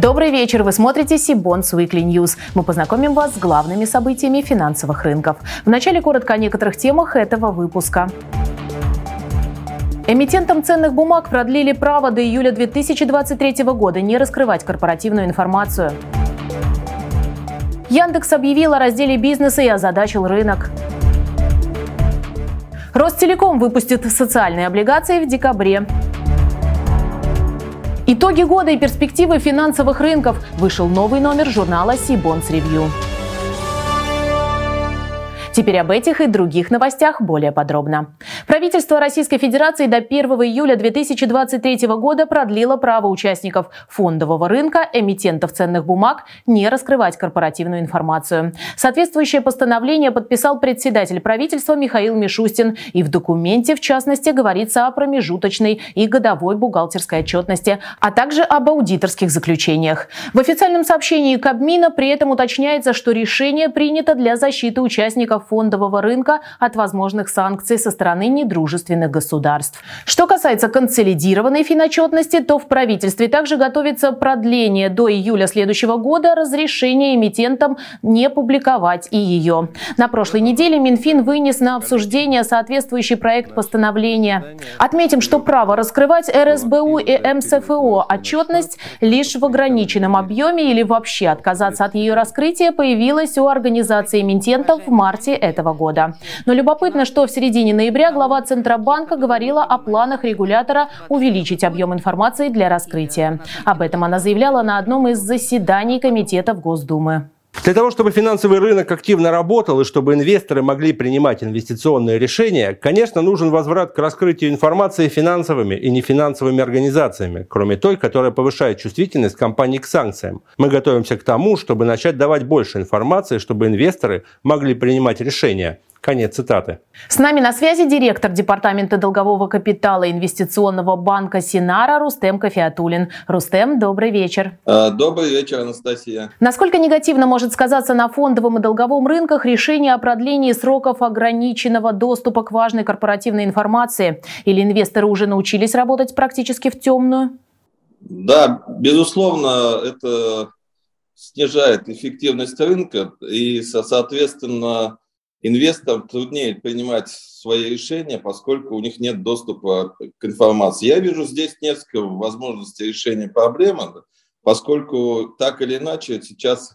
Добрый вечер. Вы смотрите Сибонс Weekly News. Мы познакомим вас с главными событиями финансовых рынков. Вначале коротко о некоторых темах этого выпуска. Эмитентам ценных бумаг продлили право до июля 2023 года не раскрывать корпоративную информацию. Яндекс объявил о разделе бизнеса и озадачил рынок. Ростелеком выпустит социальные облигации в декабре. Итоги года и перспективы финансовых рынков. Вышел новый номер журнала Сибонс Ревью. Теперь об этих и других новостях более подробно. Правительство Российской Федерации до 1 июля 2023 года продлило право участников фондового рынка, эмитентов ценных бумаг, не раскрывать корпоративную информацию. Соответствующее постановление подписал председатель правительства Михаил Мишустин. И в документе, в частности, говорится о промежуточной и годовой бухгалтерской отчетности, а также об аудиторских заключениях. В официальном сообщении Кабмина при этом уточняется, что решение принято для защиты участников фондового рынка от возможных санкций со стороны недружественных государств. Что касается консолидированной финотчетности, то в правительстве также готовится продление до июля следующего года разрешения эмитентам не публиковать и ее. На прошлой неделе Минфин вынес на обсуждение соответствующий проект постановления. Отметим, что право раскрывать РСБУ и МСФО отчетность лишь в ограниченном объеме или вообще отказаться от ее раскрытия появилось у организации эмитентов в марте этого года. Но любопытно, что в середине ноября глава Центробанка говорила о планах регулятора увеличить объем информации для раскрытия. Об этом она заявляла на одном из заседаний Комитетов Госдумы. Для того, чтобы финансовый рынок активно работал и чтобы инвесторы могли принимать инвестиционные решения, конечно, нужен возврат к раскрытию информации финансовыми и нефинансовыми организациями, кроме той, которая повышает чувствительность компаний к санкциям. Мы готовимся к тому, чтобы начать давать больше информации, чтобы инвесторы могли принимать решения. Конец цитаты. С нами на связи директор Департамента долгового капитала инвестиционного банка Синара Рустем Кофеатулин. Рустем, добрый вечер. А, добрый вечер, Анастасия. Насколько негативно может сказаться на фондовом и долговом рынках решение о продлении сроков ограниченного доступа к важной корпоративной информации? Или инвесторы уже научились работать практически в темную? Да, безусловно, это снижает эффективность рынка и, соответственно, инвесторам труднее принимать свои решения, поскольку у них нет доступа к информации. Я вижу здесь несколько возможностей решения проблемы, поскольку так или иначе сейчас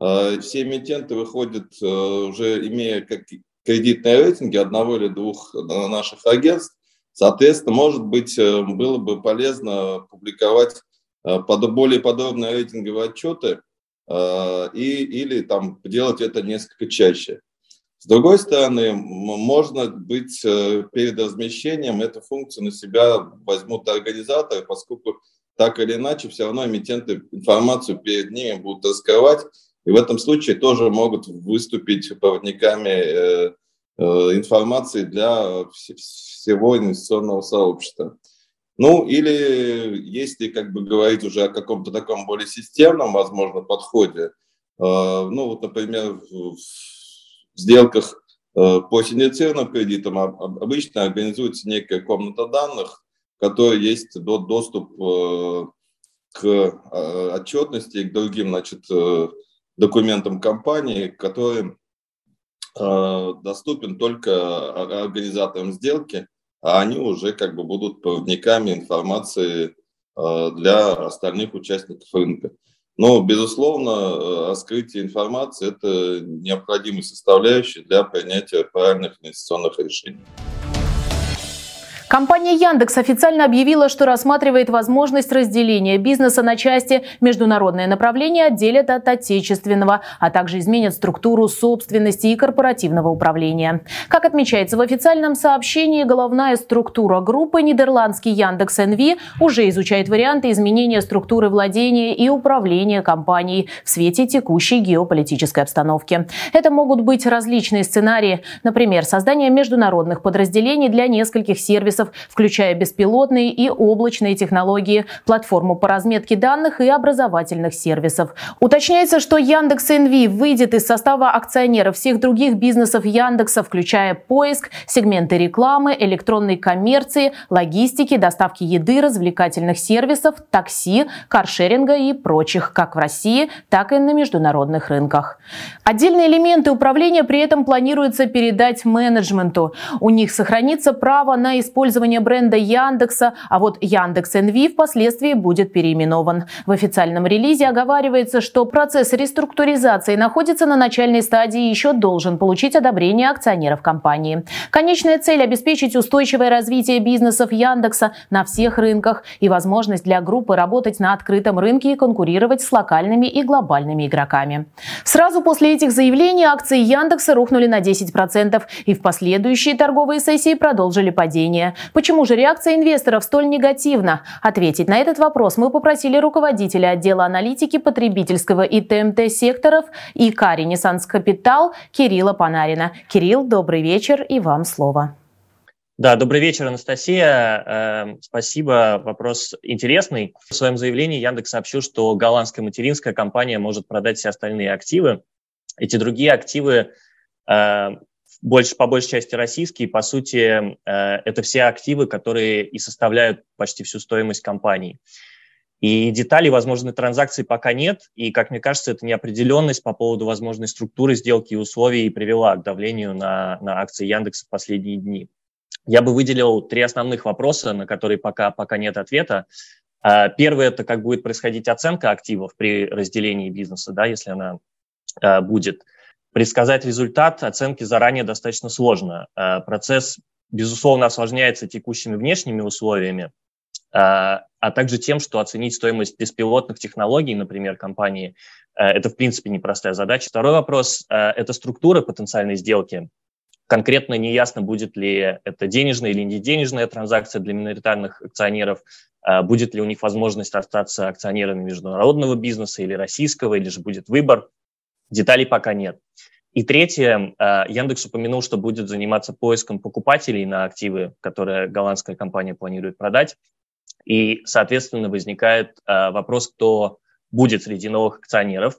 э, все эмитенты выходят, э, уже имея как кредитные рейтинги одного или двух наших агентств. Соответственно, может быть, э, было бы полезно публиковать э, под, более подробные рейтинговые отчеты э, и, или там делать это несколько чаще. С другой стороны, можно быть э, перед размещением эту функцию на себя возьмут организаторы, поскольку так или иначе все равно эмитенты информацию перед ними будут раскрывать, и в этом случае тоже могут выступить проводниками э, э, информации для всего инвестиционного сообщества. Ну, или если как бы говорить уже о каком-то таком более системном, возможно, подходе, ну, вот, например, в сделках э, по синдицированным кредитам обычно организуется некая комната данных, в которой есть доступ э, к э, отчетности и к другим значит, документам компании, которые доступен только организаторам сделки, а они уже как бы будут проводниками информации для остальных участников рынка. Но, безусловно, э, раскрытие информации – это необходимая составляющая для принятия правильных инвестиционных решений. Компания Яндекс официально объявила, что рассматривает возможность разделения бизнеса на части. Международное направление отделят от отечественного, а также изменят структуру собственности и корпоративного управления. Как отмечается в официальном сообщении, головная структура группы нидерландский Яндекс НВ уже изучает варианты изменения структуры владения и управления компанией в свете текущей геополитической обстановки. Это могут быть различные сценарии, например, создание международных подразделений для нескольких сервисов сервисов, включая беспилотные и облачные технологии, платформу по разметке данных и образовательных сервисов. Уточняется, что Яндекс НВ выйдет из состава акционеров всех других бизнесов Яндекса, включая поиск, сегменты рекламы, электронной коммерции, логистики, доставки еды, развлекательных сервисов, такси, каршеринга и прочих, как в России, так и на международных рынках. Отдельные элементы управления при этом планируется передать менеджменту. У них сохранится право на использование бренда Яндекса, а вот Яндекс НВ впоследствии будет переименован. В официальном релизе оговаривается, что процесс реструктуризации находится на начальной стадии и еще должен получить одобрение акционеров компании. Конечная цель – обеспечить устойчивое развитие бизнесов Яндекса на всех рынках и возможность для группы работать на открытом рынке и конкурировать с локальными и глобальными игроками. Сразу после этих заявлений акции Яндекса рухнули на 10% и в последующие торговые сессии продолжили падение. Почему же реакция инвесторов столь негативна? Ответить на этот вопрос мы попросили руководителя отдела аналитики потребительского и ТМТ секторов ИК «Ренессанс Капитал» Кирилла Панарина. Кирилл, добрый вечер и вам слово. Да, добрый вечер, Анастасия. Эм, спасибо, вопрос интересный. В своем заявлении Яндекс сообщил, что голландская материнская компания может продать все остальные активы. Эти другие активы э, больше, по большей части российские. По сути, э, это все активы, которые и составляют почти всю стоимость компании. И деталей возможной транзакции пока нет. И, как мне кажется, эта неопределенность по поводу возможной структуры сделки и условий привела к давлению на, на акции Яндекса в последние дни. Я бы выделил три основных вопроса, на которые пока, пока нет ответа. А, первый – это как будет происходить оценка активов при разделении бизнеса, да, если она а, будет. Предсказать результат оценки заранее достаточно сложно. А, процесс, безусловно, осложняется текущими внешними условиями, а также тем, что оценить стоимость беспилотных технологий, например, компании, это, в принципе, непростая задача. Второй вопрос – это структура потенциальной сделки. Конкретно неясно, будет ли это денежная или не денежная транзакция для миноритарных акционеров, будет ли у них возможность остаться акционерами международного бизнеса или российского, или же будет выбор. Деталей пока нет. И третье, а, Яндекс упомянул, что будет заниматься поиском покупателей на активы, которые голландская компания планирует продать. И, соответственно, возникает а, вопрос, кто будет среди новых акционеров.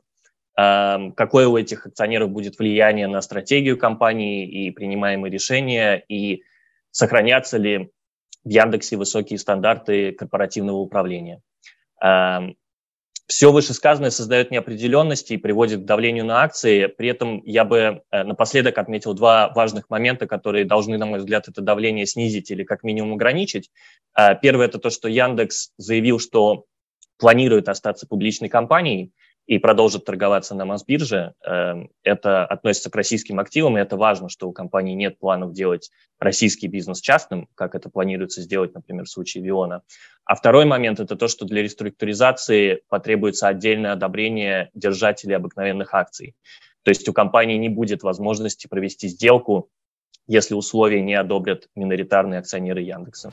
Эм, какое у этих акционеров будет влияние на стратегию компании и принимаемые решения, и сохранятся ли в Яндексе высокие стандарты корпоративного управления. Все вышесказанное создает неопределенности и приводит к давлению на акции. При этом я бы э, напоследок отметил два важных момента, которые должны, на мой взгляд, это давление снизить или как минимум ограничить. Э, первое – это то, что Яндекс заявил, что планирует остаться публичной компанией – и продолжит торговаться на Мосбирже. Эм, это относится к российским активам, и это важно, что у компании нет планов делать российский бизнес частным, как это планируется сделать, например, в случае Виона. А второй момент – это то, что для реструктуризации потребуется отдельное одобрение держателей обыкновенных акций. То есть у компании не будет возможности провести сделку, если условия не одобрят миноритарные акционеры Яндекса.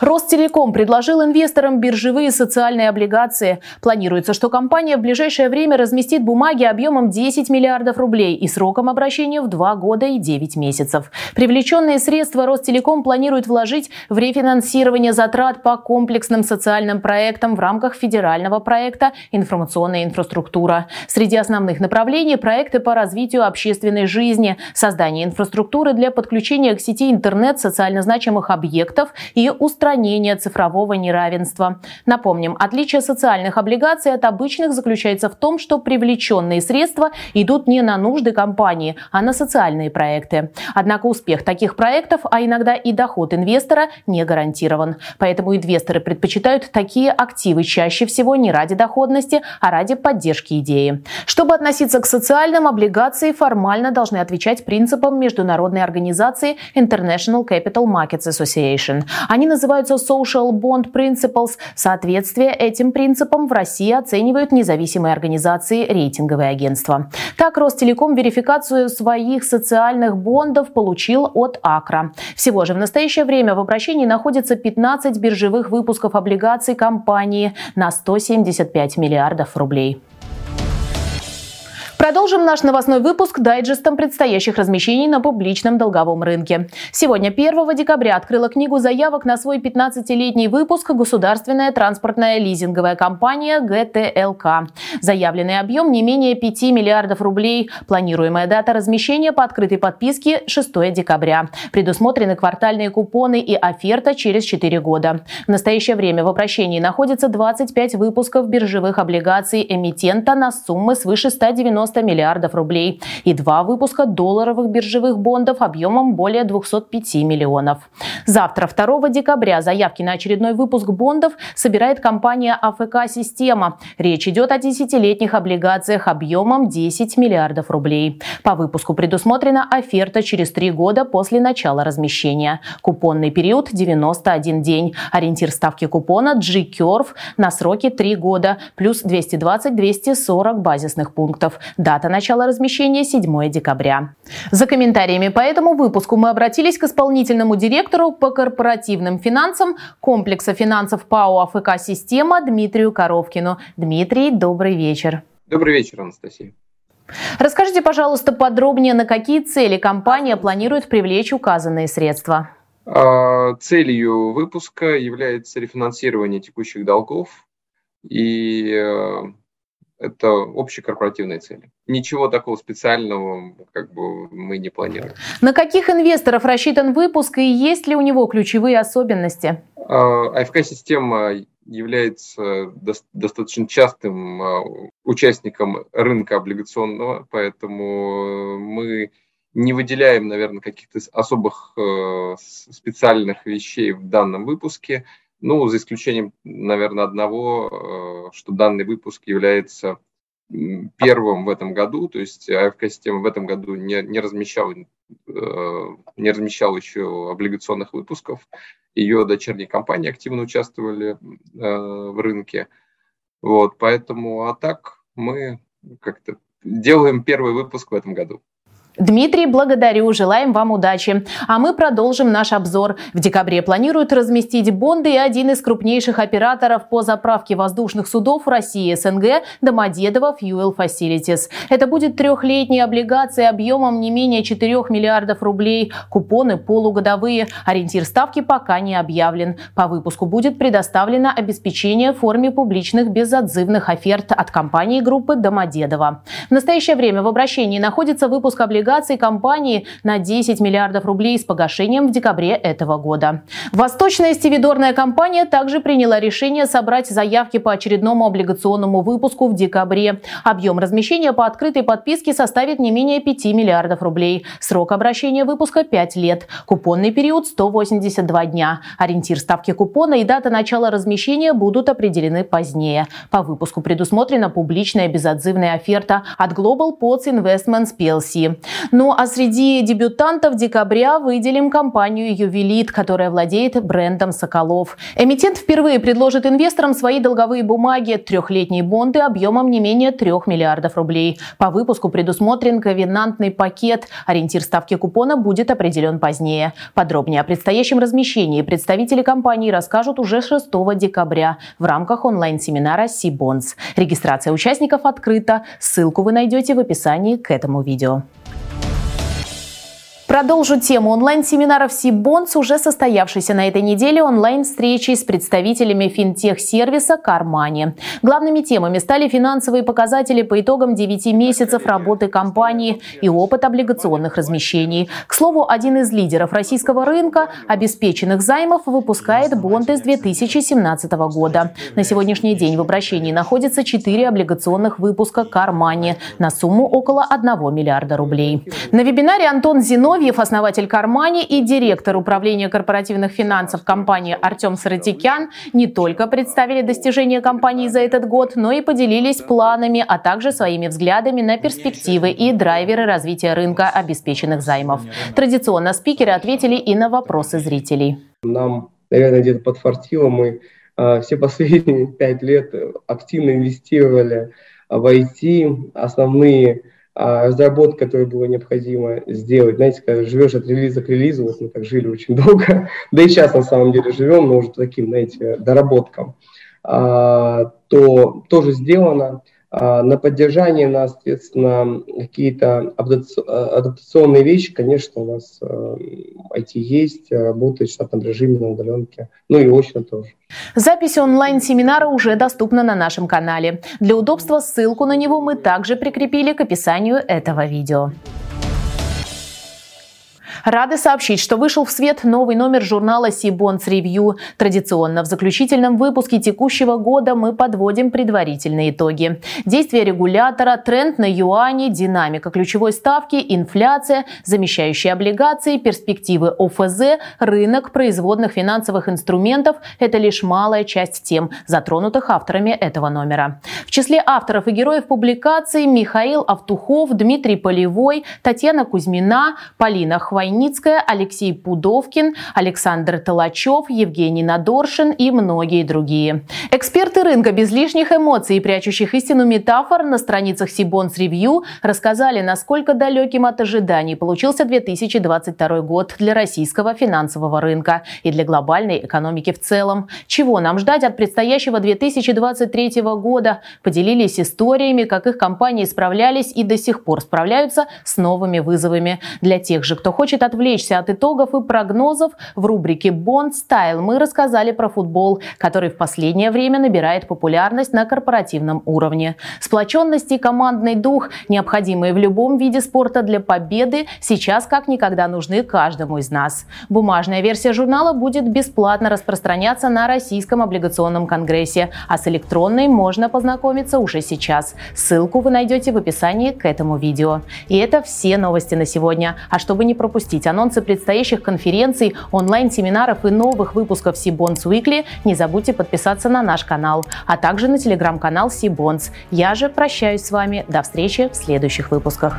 Ростелеком предложил инвесторам биржевые социальные облигации. Планируется, что компания в ближайшее время разместит бумаги объемом 10 миллиардов рублей и сроком обращения в 2 года и 9 месяцев. Привлеченные средства Ростелеком планирует вложить в рефинансирование затрат по комплексным социальным проектам в рамках федерального проекта «Информационная инфраструктура». Среди основных направлений – проекты по развитию общественной жизни, создание инфраструктуры для подключения к сети интернет социально значимых объектов и устранения устранения цифрового неравенства. Напомним, отличие социальных облигаций от обычных заключается в том, что привлеченные средства идут не на нужды компании, а на социальные проекты. Однако успех таких проектов, а иногда и доход инвестора не гарантирован. Поэтому инвесторы предпочитают такие активы чаще всего не ради доходности, а ради поддержки идеи. Чтобы относиться к социальным, облигации формально должны отвечать принципам международной организации International Capital Markets Association. Они называют называются Social Bond Principles. Соответствие этим принципам в России оценивают независимые организации рейтинговые агентства. Так, Ростелеком верификацию своих социальных бондов получил от Акра. Всего же в настоящее время в обращении находится 15 биржевых выпусков облигаций компании на 175 миллиардов рублей. Продолжим наш новостной выпуск дайджестом предстоящих размещений на публичном долговом рынке. Сегодня, 1 декабря, открыла книгу заявок на свой 15-летний выпуск государственная транспортная лизинговая компания ГТЛК. Заявленный объем не менее 5 миллиардов рублей. Планируемая дата размещения по открытой подписке 6 декабря. Предусмотрены квартальные купоны и оферта через 4 года. В настоящее время в обращении находится 25 выпусков биржевых облигаций эмитента на суммы свыше 190 90 миллиардов рублей и два выпуска долларовых биржевых бондов объемом более 205 миллионов. Завтра, 2 декабря, заявки на очередной выпуск бондов собирает компания АФК «Система». Речь идет о десятилетних облигациях объемом 10 миллиардов рублей. По выпуску предусмотрена оферта через три года после начала размещения. Купонный период 91 день. Ориентир ставки купона G-Curve на сроки 3 года плюс 220-240 базисных пунктов. Дата начала размещения 7 декабря. За комментариями по этому выпуску мы обратились к исполнительному директору по корпоративным финансам комплекса финансов ПАО АФК «Система» Дмитрию Коровкину. Дмитрий, добрый вечер. Добрый вечер, Анастасия. Расскажите, пожалуйста, подробнее, на какие цели компания планирует привлечь указанные средства? А, целью выпуска является рефинансирование текущих долгов и э, это общекорпоративные цели. Ничего такого специального как бы мы не планируем. На каких инвесторов рассчитан выпуск и есть ли у него ключевые особенности? АФК-система является достаточно частым а, участником рынка облигационного, поэтому мы не выделяем, наверное, каких-то особых э, специальных вещей в данном выпуске. Ну, за исключением, наверное, одного, э, что данный выпуск является первым в этом году, то есть АФК-система в этом году не, не, размещал, э, не размещал еще облигационных выпусков. Ее дочерние компании активно участвовали э, в рынке. Вот, поэтому, а так мы как-то делаем первый выпуск в этом году. Дмитрий, благодарю, желаем вам удачи. А мы продолжим наш обзор. В декабре планируют разместить бонды и один из крупнейших операторов по заправке воздушных судов России СНГ Домодедово Fuel Facilities. Это будет трехлетняя облигация объемом не менее 4 миллиардов рублей. Купоны полугодовые. Ориентир ставки пока не объявлен. По выпуску будет предоставлено обеспечение в форме публичных безотзывных оферт от компании группы Домодедово. В настоящее время в обращении находится выпуск облигаций облигаций компании на 10 миллиардов рублей с погашением в декабре этого года. Восточная стивидорная компания также приняла решение собрать заявки по очередному облигационному выпуску в декабре. Объем размещения по открытой подписке составит не менее 5 миллиардов рублей. Срок обращения выпуска 5 лет. Купонный период 182 дня. Ориентир ставки купона и дата начала размещения будут определены позднее. По выпуску предусмотрена публичная безотзывная оферта от Global Pots Investments PLC. Ну а среди дебютантов декабря выделим компанию «Ювелит», которая владеет брендом «Соколов». Эмитент впервые предложит инвесторам свои долговые бумаги, трехлетние бонды объемом не менее 3 миллиардов рублей. По выпуску предусмотрен ковенантный пакет. Ориентир ставки купона будет определен позднее. Подробнее о предстоящем размещении представители компании расскажут уже 6 декабря в рамках онлайн-семинара «Сибонс». Регистрация участников открыта. Ссылку вы найдете в описании к этому видео. Продолжу тему онлайн-семинаров Сибонс, уже состоявшейся на этой неделе онлайн-встречи с представителями финтех-сервиса Кармани. Главными темами стали финансовые показатели по итогам 9 месяцев работы компании и опыт облигационных размещений. К слову, один из лидеров российского рынка обеспеченных займов выпускает бонды с 2017 года. На сегодняшний день в обращении находится 4 облигационных выпуска Кармани на сумму около 1 миллиарда рублей. На вебинаре Антон Зиной Зиновьев, основатель Кармани и директор управления корпоративных финансов компании Артем Саратикян не только представили достижения компании за этот год, но и поделились планами, а также своими взглядами на перспективы и драйверы развития рынка обеспеченных займов. Традиционно спикеры ответили и на вопросы зрителей. Нам, наверное, где-то подфартило. Мы э, все последние пять лет активно инвестировали в IT. Основные а разработка, которую было необходимо сделать. Знаете, когда живешь от релиза к релизу, вот мы так жили очень долго, да и сейчас на самом деле живем, но уже таким, знаете, доработкам, а, то тоже сделано. А, на поддержание нас, соответственно, какие-то адаптационные вещи, конечно, у нас IT есть, работает в штатном режиме на удаленке, ну и очно тоже. Запись онлайн-семинара уже доступна на нашем канале. Для удобства ссылку на него мы также прикрепили к описанию этого видео. Рады сообщить, что вышел в свет новый номер журнала Сибонс Review. Традиционно в заключительном выпуске текущего года мы подводим предварительные итоги. Действия регулятора, тренд на юане, динамика ключевой ставки, инфляция, замещающие облигации, перспективы ОФЗ, рынок производных финансовых инструментов – это лишь малая часть тем, затронутых авторами этого номера. В числе авторов и героев публикации Михаил Автухов, Дмитрий Полевой, Татьяна Кузьмина, Полина Хвоя Войницкая, Алексей Пудовкин, Александр Толачев, Евгений Надоршин и многие другие. Эксперты рынка без лишних эмоций и прячущих истину метафор на страницах Сибонс Ревью рассказали, насколько далеким от ожиданий получился 2022 год для российского финансового рынка и для глобальной экономики в целом. Чего нам ждать от предстоящего 2023 года? Поделились историями, как их компании справлялись и до сих пор справляются с новыми вызовами. Для тех же, кто хочет отвлечься от итогов и прогнозов, в рубрике «Бонд Стайл» мы рассказали про футбол, который в последнее время набирает популярность на корпоративном уровне. Сплоченность и командный дух, необходимые в любом виде спорта для победы, сейчас как никогда нужны каждому из нас. Бумажная версия журнала будет бесплатно распространяться на Российском облигационном конгрессе, а с электронной можно познакомиться уже сейчас. Ссылку вы найдете в описании к этому видео. И это все новости на сегодня. А чтобы не пропустить пропустить анонсы предстоящих конференций, онлайн-семинаров и новых выпусков Сибонс Weekly, не забудьте подписаться на наш канал, а также на телеграм-канал Сибонс. Я же прощаюсь с вами. До встречи в следующих выпусках.